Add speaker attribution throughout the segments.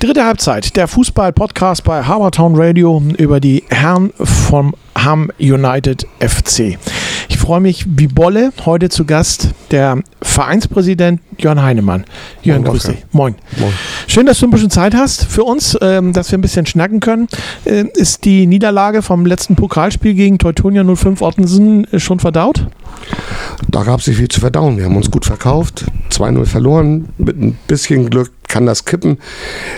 Speaker 1: Dritte Halbzeit, der Fußball-Podcast bei Harbortown Radio über die Herren vom Ham United FC. Ich freue mich wie Bolle. Heute zu Gast der Vereinspräsident Jörn Heinemann. Jörn, grüß dich. Moin. Moin. Schön, dass du ein bisschen Zeit hast für uns, ähm, dass wir ein bisschen schnacken können. Äh, ist die Niederlage vom letzten Pokalspiel gegen Teutonia 05 Ottensen äh, schon verdaut?
Speaker 2: Da gab es nicht viel zu verdauen. Wir haben uns gut verkauft, 2-0 verloren. Mit ein bisschen Glück kann das kippen.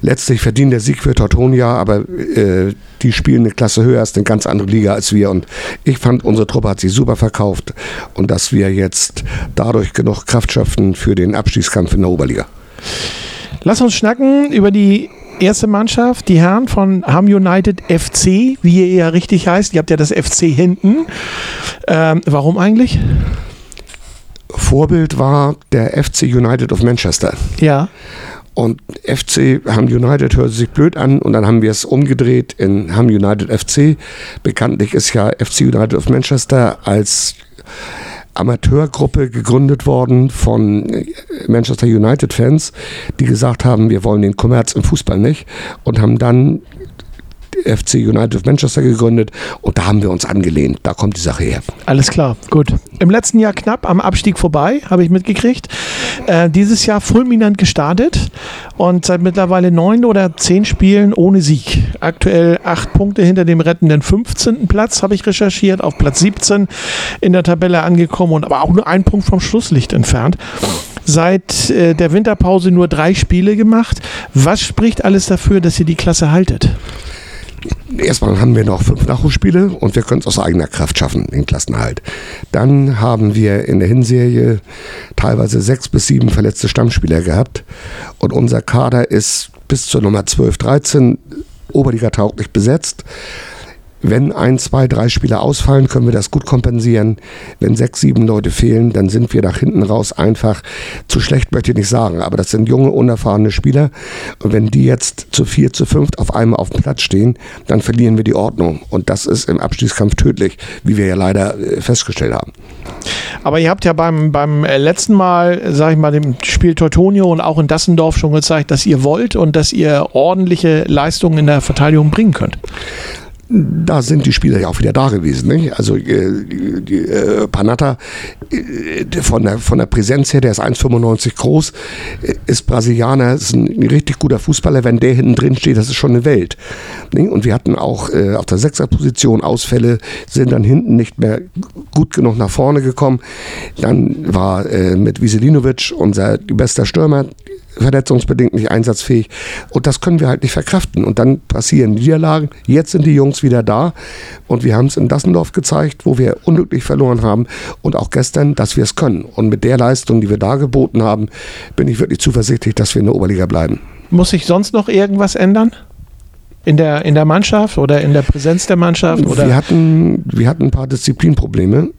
Speaker 2: Letztlich verdient der Sieg für Teutonia, aber äh, die spielen eine Klasse höher, ist eine ganz andere Liga als wir. Und ich fand, unsere Truppe hat sich super verkauft und dass wir jetzt dadurch genug Kraft schöpfen für den Abstiegskampf in der Oberliga.
Speaker 1: Lass uns schnacken über die erste Mannschaft, die Herren von Ham United FC, wie ihr ja richtig heißt. Ihr habt ja das FC hinten. Ähm, warum eigentlich?
Speaker 2: Vorbild war der FC United of Manchester.
Speaker 1: Ja.
Speaker 2: Und FC Ham United hörte sich blöd an und dann haben wir es umgedreht in Ham United FC. Bekanntlich ist ja FC United of Manchester als Amateurgruppe gegründet worden von Manchester United-Fans, die gesagt haben, wir wollen den Kommerz im Fußball nicht und haben dann FC United of Manchester gegründet und da haben wir uns angelehnt. Da kommt die Sache her.
Speaker 1: Alles klar, gut. Im letzten Jahr knapp am Abstieg vorbei, habe ich mitgekriegt. Äh, dieses Jahr fulminant gestartet und seit mittlerweile neun oder zehn Spielen ohne Sieg. Aktuell acht Punkte hinter dem rettenden 15. Platz, habe ich recherchiert, auf Platz 17 in der Tabelle angekommen und aber auch nur ein Punkt vom Schlusslicht entfernt seit äh, der Winterpause nur drei Spiele gemacht. Was spricht alles dafür, dass ihr die Klasse haltet?
Speaker 2: Erstmal haben wir noch fünf Nachholspiele und wir können es aus eigener Kraft schaffen, den Klassenhalt. Dann haben wir in der Hinserie teilweise sechs bis sieben verletzte Stammspieler gehabt und unser Kader ist bis zur Nummer 12, 13 Oberliga tauglich besetzt. Wenn ein, zwei, drei Spieler ausfallen, können wir das gut kompensieren. Wenn sechs, sieben Leute fehlen, dann sind wir nach hinten raus einfach zu schlecht, möchte ich nicht sagen. Aber das sind junge, unerfahrene Spieler. Und wenn die jetzt zu vier, zu fünft auf einmal auf dem Platz stehen, dann verlieren wir die Ordnung. Und das ist im Abstiegskampf tödlich, wie wir ja leider äh, festgestellt haben.
Speaker 1: Aber ihr habt ja beim, beim äh, letzten Mal, sag ich mal, dem Spiel Teutonio und auch in Dassendorf schon gezeigt, dass ihr wollt und dass ihr ordentliche Leistungen in der Verteidigung bringen könnt
Speaker 2: da sind die Spieler ja auch wieder da gewesen. Nicht? Also äh, die, äh, Panatta äh, von, der, von der Präsenz her, der ist 1,95 groß, äh, ist Brasilianer, ist ein, richtig guter Fußballer. Wenn der hinten drin steht, das ist schon eine Welt. Nicht? Und wir hatten auch äh, auf der Sechserposition Ausfälle, sind dann hinten nicht mehr gut genug nach vorne gekommen. Dann war äh, mit Wiselinovic unser bester Stürmer verletzungsbedingt nicht einsatzfähig. Und das können wir halt nicht verkraften. Und dann passieren Niederlagen. Jetzt sind die Jungs wieder da. Und wir haben es in Dassendorf gezeigt, wo wir unglücklich verloren haben. Und auch gestern, dass wir es können. Und mit der Leistung, die wir da geboten haben, bin ich wirklich zuversichtlich, dass wir in der Oberliga bleiben.
Speaker 1: Muss sich sonst noch irgendwas ändern? In der, in der Mannschaft oder in der Präsenz der Mannschaft? Oder?
Speaker 2: Wir, hatten, wir hatten ein paar Disziplinprobleme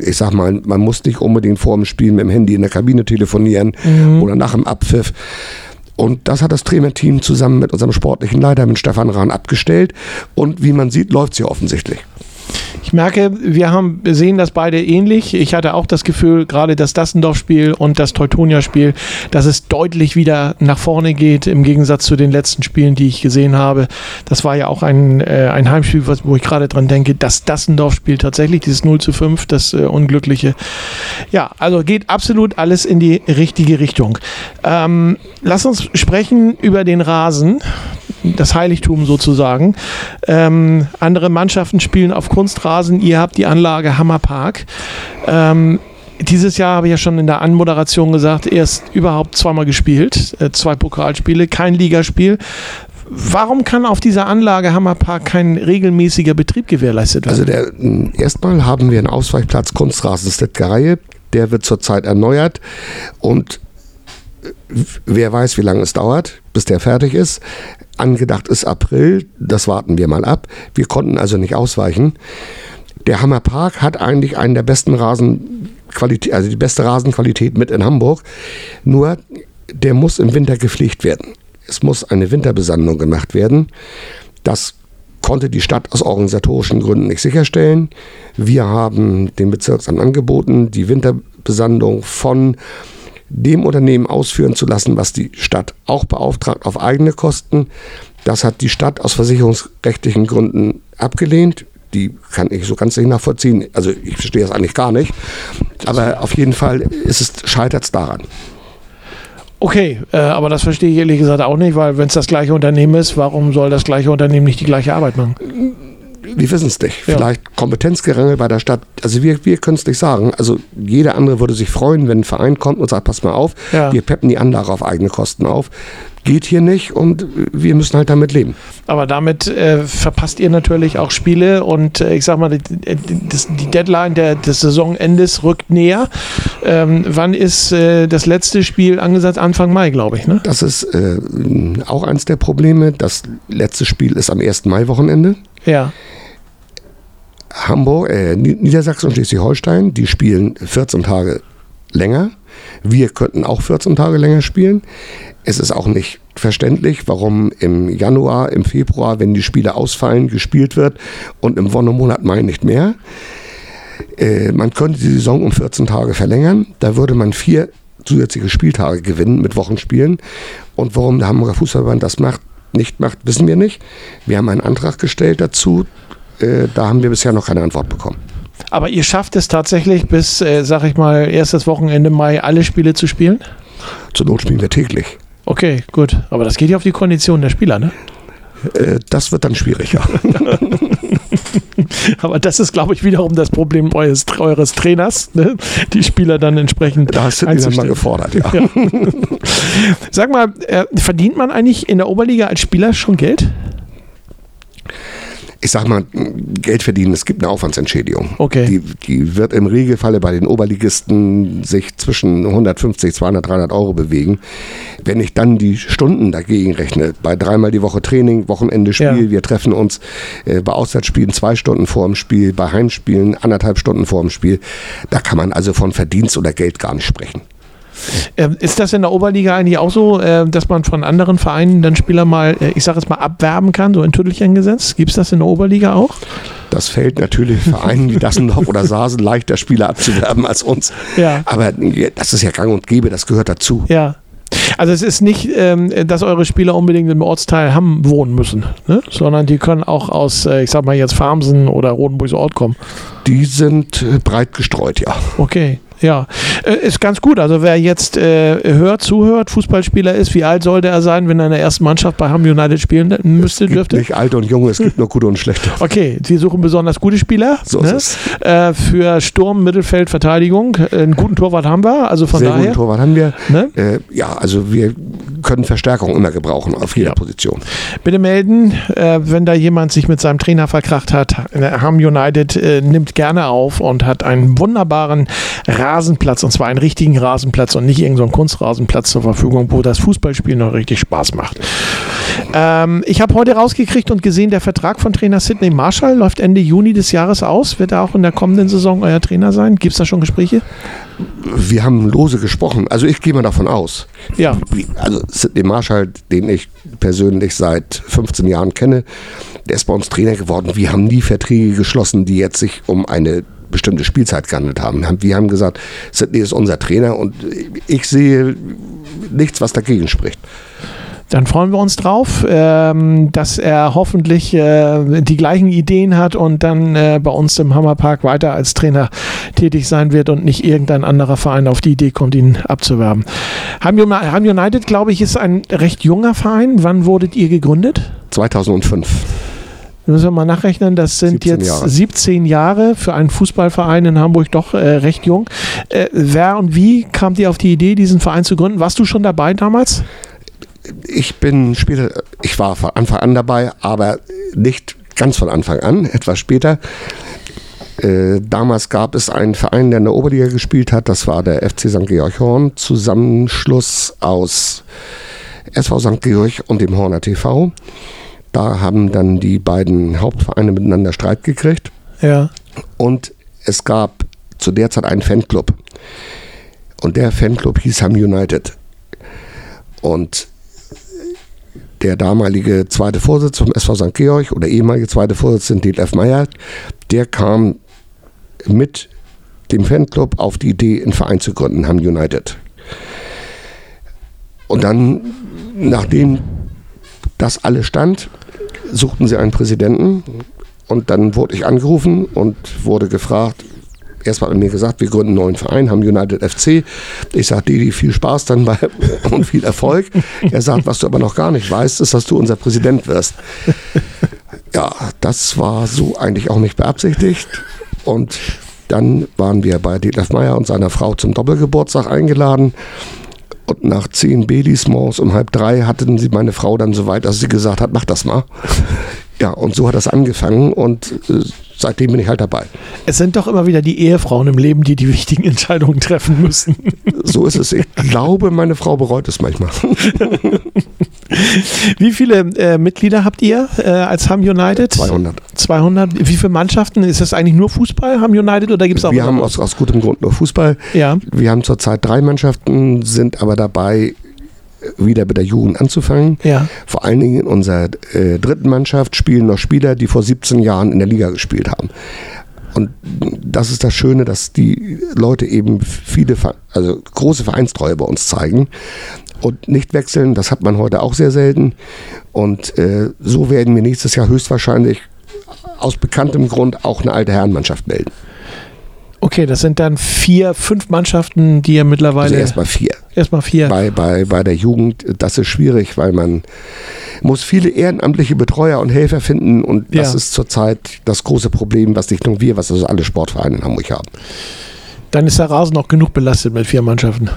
Speaker 2: ich sag mal, man muss nicht unbedingt vor dem Spiel mit dem Handy in der Kabine telefonieren mhm. oder nach dem Abpfiff. Und das hat das Trainerteam zusammen mit unserem sportlichen Leiter, mit Stefan Rahn, abgestellt. Und wie man sieht, läuft sie offensichtlich.
Speaker 1: Ich merke, wir haben, sehen das beide ähnlich. Ich hatte auch das Gefühl, gerade das Dassendorf-Spiel und das Teutonia-Spiel, dass es deutlich wieder nach vorne geht, im Gegensatz zu den letzten Spielen, die ich gesehen habe. Das war ja auch ein, äh, ein Heimspiel, wo ich gerade dran denke, das Dassendorf-Spiel tatsächlich, dieses 0 zu 5, das äh, Unglückliche. Ja, also geht absolut alles in die richtige Richtung. Ähm, lass uns sprechen über den Rasen das Heiligtum sozusagen. Ähm, andere Mannschaften spielen auf Kunstrasen. Ihr habt die Anlage Hammerpark. Ähm, dieses Jahr habe ich ja schon in der Anmoderation gesagt, erst überhaupt zweimal gespielt, äh, zwei Pokalspiele, kein Ligaspiel. Warum kann auf dieser Anlage Hammerpark kein regelmäßiger Betrieb gewährleistet
Speaker 2: werden? Also der, erstmal haben wir einen Ausweichplatz Kunstrasen Stettgereihe. Der wird zurzeit erneuert und wer weiß, wie lange es dauert, bis der fertig ist. Angedacht ist April, das warten wir mal ab. Wir konnten also nicht ausweichen. Der Hammerpark hat eigentlich einen der besten Rasenqualität, also die beste Rasenqualität mit in Hamburg. Nur der muss im Winter gepflegt werden. Es muss eine Winterbesandung gemacht werden. Das konnte die Stadt aus organisatorischen Gründen nicht sicherstellen. Wir haben dem Bezirksamt angeboten, die Winterbesandung von dem Unternehmen ausführen zu lassen, was die Stadt auch beauftragt, auf eigene Kosten. Das hat die Stadt aus versicherungsrechtlichen Gründen abgelehnt. Die kann ich so ganz nicht nachvollziehen. Also ich verstehe das eigentlich gar nicht. Aber auf jeden Fall scheitert es daran.
Speaker 1: Okay, äh, aber das verstehe ich ehrlich gesagt auch nicht, weil wenn es das gleiche Unternehmen ist, warum soll das gleiche Unternehmen nicht die gleiche Arbeit machen?
Speaker 2: Wir wissen es nicht. Ja. Vielleicht Kompetenzgerangel bei der Stadt. Also wir, wir können es nicht sagen. Also jeder andere würde sich freuen, wenn ein Verein kommt und sagt, pass mal auf, ja. wir peppen die Anlage auf eigene Kosten auf. Geht hier nicht und wir müssen halt damit leben.
Speaker 1: Aber damit äh, verpasst ihr natürlich auch Spiele und äh, ich sag mal, die, die Deadline der, des Saisonendes rückt näher. Ähm, wann ist äh, das letzte Spiel angesetzt? Anfang Mai, glaube ich. Ne?
Speaker 2: Das ist äh, auch eins der Probleme. Das letzte Spiel ist am 1. Mai-Wochenende.
Speaker 1: Ja.
Speaker 2: Hamburg, äh, Niedersachsen und Schleswig-Holstein, die spielen 14 Tage länger. Wir könnten auch 14 Tage länger spielen. Es ist auch nicht verständlich, warum im Januar, im Februar, wenn die Spiele ausfallen, gespielt wird und im Wonnemonat Mai nicht mehr. Äh, man könnte die Saison um 14 Tage verlängern. Da würde man vier zusätzliche Spieltage gewinnen mit Wochenspielen. Und warum der Hamburger Fußballverband das macht, nicht macht, wissen wir nicht. Wir haben einen Antrag gestellt dazu. Äh, da haben wir bisher noch keine Antwort bekommen.
Speaker 1: Aber ihr schafft es tatsächlich bis, äh, sag ich mal, erstes Wochenende Mai alle Spiele zu spielen?
Speaker 2: Zur Not spielen wir täglich.
Speaker 1: Okay, gut. Aber das geht ja auf die Kondition der Spieler, ne?
Speaker 2: Äh, das wird dann schwieriger.
Speaker 1: Aber das ist, glaube ich, wiederum das Problem eures, eures Trainers, ne? die Spieler dann entsprechend.
Speaker 2: Da hast du dann mal gefordert, ja. ja.
Speaker 1: Sag mal, äh, verdient man eigentlich in der Oberliga als Spieler schon Geld?
Speaker 2: Ich sag mal, Geld verdienen, es gibt eine Aufwandsentschädigung.
Speaker 1: Okay.
Speaker 2: Die, die wird im Regelfalle bei den Oberligisten sich zwischen 150, 200, 300 Euro bewegen. Wenn ich dann die Stunden dagegen rechne, bei dreimal die Woche Training, Wochenende Spiel, ja. wir treffen uns äh, bei Auswärtsspielen zwei Stunden vor dem Spiel, bei Heimspielen anderthalb Stunden vor dem Spiel, da kann man also von Verdienst oder Geld gar nicht sprechen.
Speaker 1: Ähm, ist das in der Oberliga eigentlich auch so, äh, dass man von anderen Vereinen dann Spieler mal, äh, ich sage jetzt mal, abwerben kann, so in Tüttelchen gesetzt? Gibt es das in der Oberliga auch?
Speaker 2: Das fällt natürlich Vereinen wie Dassendorf oder Sasen leichter, Spieler abzuwerben als uns.
Speaker 1: Ja.
Speaker 2: Aber das ist ja gang und gäbe, das gehört dazu.
Speaker 1: Ja. Also es ist nicht, ähm, dass eure Spieler unbedingt im Ortsteil Hamm wohnen müssen, ne? sondern die können auch aus, äh, ich sag mal jetzt Farmsen oder Rodenburgs Ort kommen.
Speaker 2: Die sind breit gestreut, ja.
Speaker 1: Okay. Ja, äh, ist ganz gut. Also wer jetzt äh, hört, zuhört, Fußballspieler ist, wie alt sollte er sein, wenn er in der ersten Mannschaft bei Ham United spielen müsste, dürfte?
Speaker 2: Nicht alt und jung, es gibt nur gute und schlechte.
Speaker 1: Okay, Sie suchen besonders gute Spieler.
Speaker 2: So
Speaker 1: ne?
Speaker 2: ist
Speaker 1: es. Äh, für Sturm, Mittelfeld, Verteidigung. Einen guten Torwart haben wir, also von
Speaker 2: Sehr
Speaker 1: daher.
Speaker 2: guten Torwart haben wir. Ne? Äh, ja, also wir können Verstärkung immer gebrauchen auf jeder ja. Position.
Speaker 1: Bitte melden, äh, wenn da jemand sich mit seinem Trainer verkracht hat. Ham United äh, nimmt gerne auf und hat einen wunderbaren Rasenplatz und zwar einen richtigen Rasenplatz und nicht irgendeinen so Kunstrasenplatz zur Verfügung, wo das Fußballspiel noch richtig Spaß macht. Ähm, ich habe heute rausgekriegt und gesehen, der Vertrag von Trainer Sidney Marshall läuft Ende Juni des Jahres aus. Wird er auch in der kommenden Saison euer Trainer sein? Gibt es da schon Gespräche?
Speaker 2: Wir haben lose gesprochen. Also ich gehe mal davon aus.
Speaker 1: Ja.
Speaker 2: Also Sidney Marshall, den ich persönlich seit 15 Jahren kenne, der ist bei uns Trainer geworden. Wir haben nie Verträge geschlossen, die jetzt sich um eine bestimmte Spielzeit gehandelt haben. Wir haben gesagt, Sidney ist unser Trainer und ich sehe nichts, was dagegen spricht.
Speaker 1: Dann freuen wir uns drauf, ähm, dass er hoffentlich äh, die gleichen Ideen hat und dann äh, bei uns im Hammerpark weiter als Trainer tätig sein wird und nicht irgendein anderer Verein auf die Idee kommt, ihn abzuwerben. Ham United, glaube ich, ist ein recht junger Verein. Wann wurdet ihr gegründet?
Speaker 2: 2005.
Speaker 1: Müssen wir mal nachrechnen, das sind 17 jetzt Jahre. 17 Jahre für einen Fußballverein in Hamburg doch äh, recht jung. Äh, wer und wie kam dir auf die Idee, diesen Verein zu gründen? Warst du schon dabei damals?
Speaker 2: Ich bin später, ich war von Anfang an dabei, aber nicht ganz von Anfang an, etwas später. Äh, damals gab es einen Verein, der in der Oberliga gespielt hat, das war der FC St. Georg Horn, Zusammenschluss aus SV St. Georg und dem Horner TV. Da haben dann die beiden Hauptvereine miteinander Streit gekriegt.
Speaker 1: Ja.
Speaker 2: Und es gab zu der Zeit einen Fanclub. Und der Fanclub hieß Ham United. Und der damalige zweite Vorsitzende vom SV St. Georg oder ehemalige zweite Vorsitzende DLF Meyer, der kam mit dem Fanclub auf die Idee, einen Verein zu gründen, Ham United. Und dann, nachdem das alles stand, suchten sie einen Präsidenten und dann wurde ich angerufen und wurde gefragt, erstmal hat mir gesagt, wir gründen einen neuen Verein, haben United FC. Ich sage, Didi, viel Spaß dann bei und viel Erfolg. Er sagt, was du aber noch gar nicht weißt, ist, dass du unser Präsident wirst. Ja, das war so eigentlich auch nicht beabsichtigt. Und dann waren wir bei Detlef Meyer und seiner Frau zum Doppelgeburtstag eingeladen. Und nach zehn Belis morgens um halb drei hatten sie meine Frau dann so weit, dass sie gesagt hat, mach das mal. Ja, und so hat das angefangen und äh, seitdem bin ich halt dabei.
Speaker 1: Es sind doch immer wieder die Ehefrauen im Leben, die die wichtigen Entscheidungen treffen müssen.
Speaker 2: So ist es. Ich glaube, meine Frau bereut es manchmal.
Speaker 1: Wie viele äh, Mitglieder habt ihr äh, als Ham United?
Speaker 2: 200.
Speaker 1: 200. Wie viele Mannschaften? Ist das eigentlich nur Fußball, Ham United, oder gibt es auch
Speaker 2: Wir haben aus, aus gutem Grund nur Fußball.
Speaker 1: Ja.
Speaker 2: Wir haben zurzeit drei Mannschaften, sind aber dabei, wieder mit der Jugend anzufangen.
Speaker 1: Ja.
Speaker 2: Vor allen Dingen in unserer äh, dritten Mannschaft spielen noch Spieler, die vor 17 Jahren in der Liga gespielt haben. Und das ist das Schöne, dass die Leute eben viele, also große Vereinstreue bei uns zeigen und nicht wechseln. Das hat man heute auch sehr selten. Und äh, so werden wir nächstes Jahr höchstwahrscheinlich aus bekanntem Grund auch eine alte Herrenmannschaft melden.
Speaker 1: Okay, das sind dann vier, fünf Mannschaften, die ihr mittlerweile. Also
Speaker 2: erstmal vier.
Speaker 1: Erstmal vier.
Speaker 2: Bei, bei, bei der Jugend, das ist schwierig, weil man muss viele ehrenamtliche Betreuer und Helfer finden und das ja. ist zurzeit das große Problem, was nicht nur wir, was also alle Sportvereine in Hamburg haben.
Speaker 1: Dann ist der Rasen noch genug belastet mit vier Mannschaften.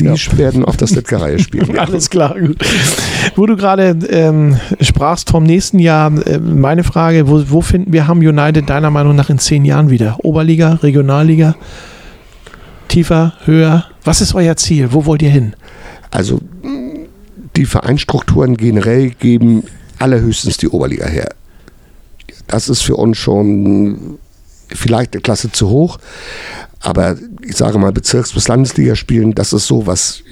Speaker 2: Die ja. werden auf der Slipke-Reihe spielen.
Speaker 1: Alles klar. Gut. Wo du gerade ähm, sprachst vom nächsten Jahr, äh, meine Frage, wo, wo finden wir Ham United deiner Meinung nach in zehn Jahren wieder? Oberliga, Regionalliga, tiefer, höher? Was ist euer Ziel? Wo wollt ihr hin?
Speaker 2: Also die Vereinsstrukturen generell geben allerhöchstens die Oberliga her. Das ist für uns schon vielleicht eine Klasse zu hoch. Aber ich sage mal, Bezirks- bis Landesliga spielen, das ist so, was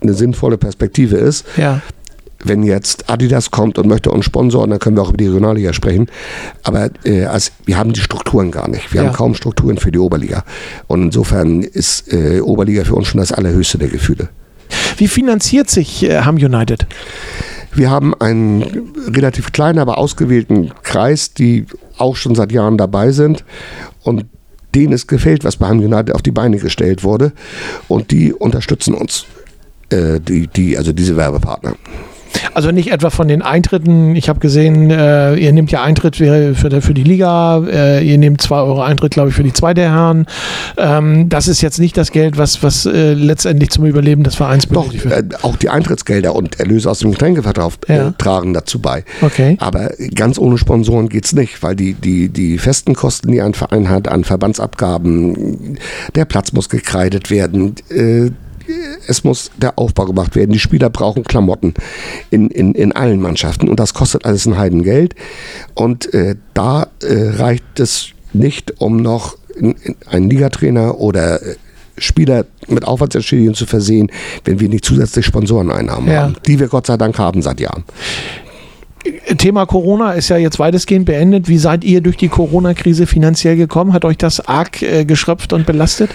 Speaker 2: eine sinnvolle Perspektive ist.
Speaker 1: Ja.
Speaker 2: Wenn jetzt Adidas kommt und möchte uns sponsoren, dann können wir auch über die Regionalliga sprechen. Aber äh, also wir haben die Strukturen gar nicht. Wir ja. haben kaum Strukturen für die Oberliga. Und insofern ist äh, Oberliga für uns schon das allerhöchste der Gefühle.
Speaker 1: Wie finanziert sich äh, Ham United?
Speaker 2: Wir haben einen relativ kleinen, aber ausgewählten Kreis, die auch schon seit Jahren dabei sind. Und denen es gefällt, was bei Ham United auf die Beine gestellt wurde. Und die unterstützen uns, äh, die, die, also diese Werbepartner.
Speaker 1: Also nicht etwa von den Eintritten. Ich habe gesehen, äh, ihr nehmt ja Eintritt für, für, für die Liga, äh, ihr nehmt 2 Euro Eintritt, glaube ich, für die zweite Herren. Ähm, das ist jetzt nicht das Geld, was, was äh, letztendlich zum Überleben des Vereins
Speaker 2: benötigt wird. Äh, auch die Eintrittsgelder und Erlöse aus dem Getränkeverkauf äh, ja. tragen dazu bei.
Speaker 1: Okay.
Speaker 2: Aber ganz ohne Sponsoren geht es nicht, weil die, die, die festen Kosten, die ein Verein hat, an Verbandsabgaben, der Platz muss gekreidet werden, äh, es muss der Aufbau gemacht werden. Die Spieler brauchen Klamotten in, in, in allen Mannschaften und das kostet alles ein Heidengeld. Und äh, da äh, reicht es nicht, um noch in, in einen Ligatrainer oder äh, Spieler mit Aufwandsentschädigungen zu versehen, wenn wir nicht zusätzlich Sponsoreneinnahmen ja. haben, die wir Gott sei Dank haben seit Jahren.
Speaker 1: Thema Corona ist ja jetzt weitestgehend beendet. Wie seid ihr durch die Corona-Krise finanziell gekommen? Hat euch das arg äh, geschröpft und belastet?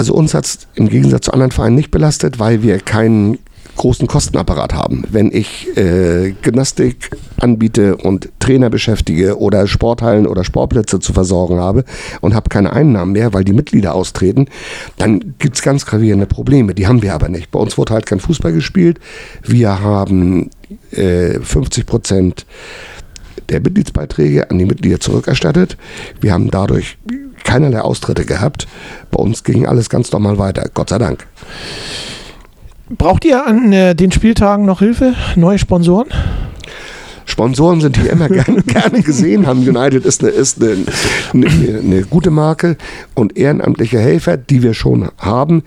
Speaker 2: Also uns hat es im Gegensatz zu anderen Vereinen nicht belastet, weil wir keinen großen Kostenapparat haben. Wenn ich äh, Gymnastik anbiete und Trainer beschäftige oder Sporthallen oder Sportplätze zu versorgen habe und habe keine Einnahmen mehr, weil die Mitglieder austreten, dann gibt es ganz gravierende Probleme. Die haben wir aber nicht. Bei uns wurde halt kein Fußball gespielt. Wir haben äh, 50 Prozent der Mitgliedsbeiträge an die Mitglieder zurückerstattet. Wir haben dadurch keinerlei Austritte gehabt. Bei uns ging alles ganz normal weiter, Gott sei Dank.
Speaker 1: Braucht ihr an äh, den Spieltagen noch Hilfe? Neue Sponsoren?
Speaker 2: Sponsoren sind hier immer gern, gerne gesehen. Haben United ist, eine, ist eine, eine, eine, gute Marke und ehrenamtliche Helfer, die wir schon haben,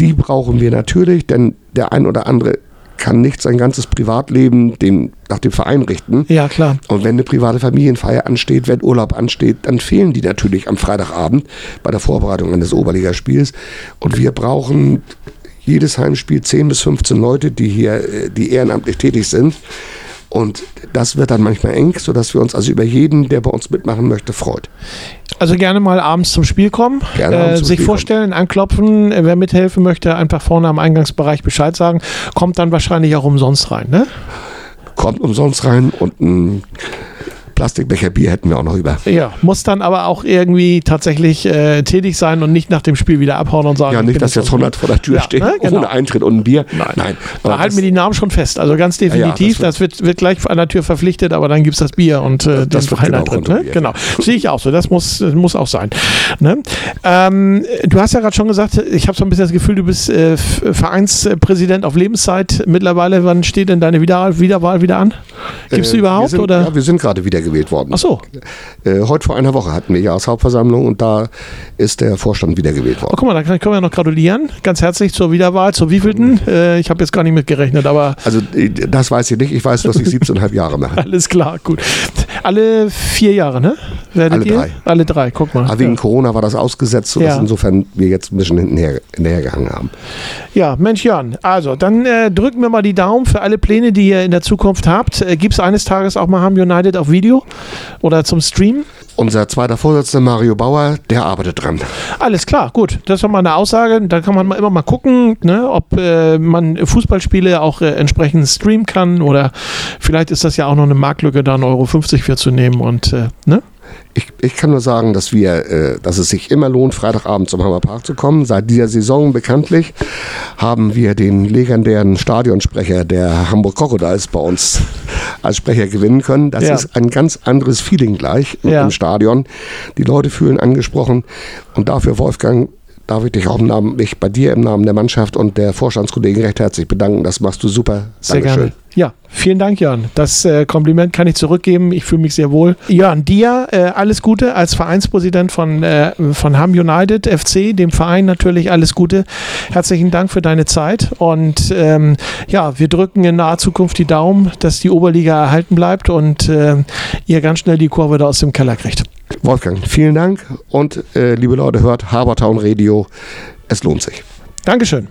Speaker 2: die brauchen wir natürlich, denn der ein oder andere kann nicht sein ganzes Privatleben dem, nach dem Verein richten.
Speaker 1: Ja, klar.
Speaker 2: Und wenn eine private Familienfeier ansteht, wenn Urlaub ansteht, dann fehlen die natürlich am Freitagabend bei der Vorbereitung eines Oberligaspiels. Und wir brauchen jedes Heimspiel 10 bis 15 Leute, die hier, äh, die ehrenamtlich tätig sind. Und das wird dann manchmal eng, sodass wir uns also über jeden, der bei uns mitmachen möchte, freut.
Speaker 1: Also gerne mal abends zum Spiel kommen,
Speaker 2: Gerne
Speaker 1: äh,
Speaker 2: zum
Speaker 1: sich
Speaker 2: Spiel
Speaker 1: vorstellen, anklopfen, äh, wer mithelfen möchte, einfach vorne am Eingangsbereich Bescheid sagen, kommt dann wahrscheinlich auch umsonst rein, ne?
Speaker 2: Kommt umsonst rein und ein Plastikbecher Bier hätten wir auch noch über.
Speaker 1: Ja, muss dann aber auch irgendwie tatsächlich äh, tätig sein und nicht nach dem Spiel wieder abhauen und sagen,
Speaker 2: Ja,
Speaker 1: ich
Speaker 2: nicht, dass jetzt
Speaker 1: so-
Speaker 2: 100 vor der Tür
Speaker 1: Ja,
Speaker 2: stehen,
Speaker 1: ne, genau.
Speaker 2: ohne Eintritt und ein Bier.
Speaker 1: Nein.
Speaker 2: Nein.
Speaker 1: Da halten wir
Speaker 2: das-
Speaker 1: die Namen schon fest. Also ganz definitiv,
Speaker 2: Ja,
Speaker 1: das, wird, wird gleich an der Tür verpflichtet, aber dann gibt es das Bier und äh,
Speaker 2: Das
Speaker 1: den
Speaker 2: wird genau
Speaker 1: Eintritt. Ne? Genau. Sehe ich auch so. Das muss, das muss auch sein. Ne? Ähm, du hast ja gerade schon gesagt, ich habe so ein bisschen das Gefühl, du bist äh, Vereinspräsident auf Lebenszeit mittlerweile. Wann steht denn deine Wieder Wiederwahl wieder an? Gibst du
Speaker 2: Äh,
Speaker 1: überhaupt?
Speaker 2: Wir sind,
Speaker 1: oder?
Speaker 2: Ja, wir sind gerade wiedergewählt worden.
Speaker 1: Ach so.
Speaker 2: Äh, heute vor einer Woche hatten wir Jahreshauptversammlung und da ist der Vorstand wiedergewählt
Speaker 1: Oh,
Speaker 2: worden.
Speaker 1: guck mal, da können wir noch gratulieren. Ganz herzlich zur Wiederwahl. Zur wievielten? Äh, ich habe jetzt gar nicht mitgerechnet, aber
Speaker 2: Also äh, das weiß ich nicht. Ich weiß, dass ich 17,5 Jahre mache.
Speaker 1: alles klar, gut. Alle vier Jahre, ne? Werdet
Speaker 2: Alle
Speaker 1: ihr?
Speaker 2: drei.
Speaker 1: Alle drei, guck mal.
Speaker 2: Aber wegen
Speaker 1: ja.
Speaker 2: Corona war das ausgesetzt, sodass
Speaker 1: Ja.
Speaker 2: insofern wir jetzt ein bisschen hinterher, hinterhergehangen haben.
Speaker 1: Ja, Mensch Jan, also dann äh, drücken wir mal die Daumen für alle Pläne, die ihr in der Zukunft habt. Äh, Gibt es eines Tages auch mal Ham United auf Video oder zum Stream?
Speaker 2: Unser zweiter Vorsitzender Mario Bauer, der arbeitet dran.
Speaker 1: Alles klar, gut. Das ist mal eine Aussage. Da kann man immer mal gucken, ne, ob äh, man Fußballspiele auch äh, entsprechend streamen kann oder vielleicht ist das ja auch noch eine Marktlücke, da 1,50 Euro für zu nehmen und äh, ne?
Speaker 2: Ich, ich kann nur sagen, dass wir, äh, dass es sich immer lohnt, Freitagabend zum Hammerpark zu kommen. Seit dieser Saison bekanntlich haben wir den legendären Stadionsprecher der Hamburg Crocodiles bei uns als Sprecher gewinnen können. Das
Speaker 1: Ja.
Speaker 2: ist ein ganz anderes Feeling gleich
Speaker 1: Ja.
Speaker 2: im Stadion. Die Leute fühlen angesprochen und dafür, Wolfgang, darf ich dich auch im Namen, mich bei dir im Namen der Mannschaft und der Vorstandskollegen recht herzlich bedanken. Das machst du super.
Speaker 1: Sehr
Speaker 2: Dankeschön.
Speaker 1: gerne. Ja, vielen Dank, Jörn. Das äh, Kompliment kann ich zurückgeben. Ich fühle mich sehr wohl. Jörn, dir äh, alles Gute als Vereinspräsident von, äh, von Ham United FC, dem Verein natürlich alles Gute. Herzlichen Dank für deine Zeit und ähm, ja, wir drücken in naher Zukunft die Daumen, dass die Oberliga erhalten bleibt und äh, ihr ganz schnell die Kurve da aus dem Keller kriegt.
Speaker 2: Wolfgang, vielen Dank und äh, liebe Leute, hört Habertown Radio. Es lohnt sich.
Speaker 1: Dankeschön.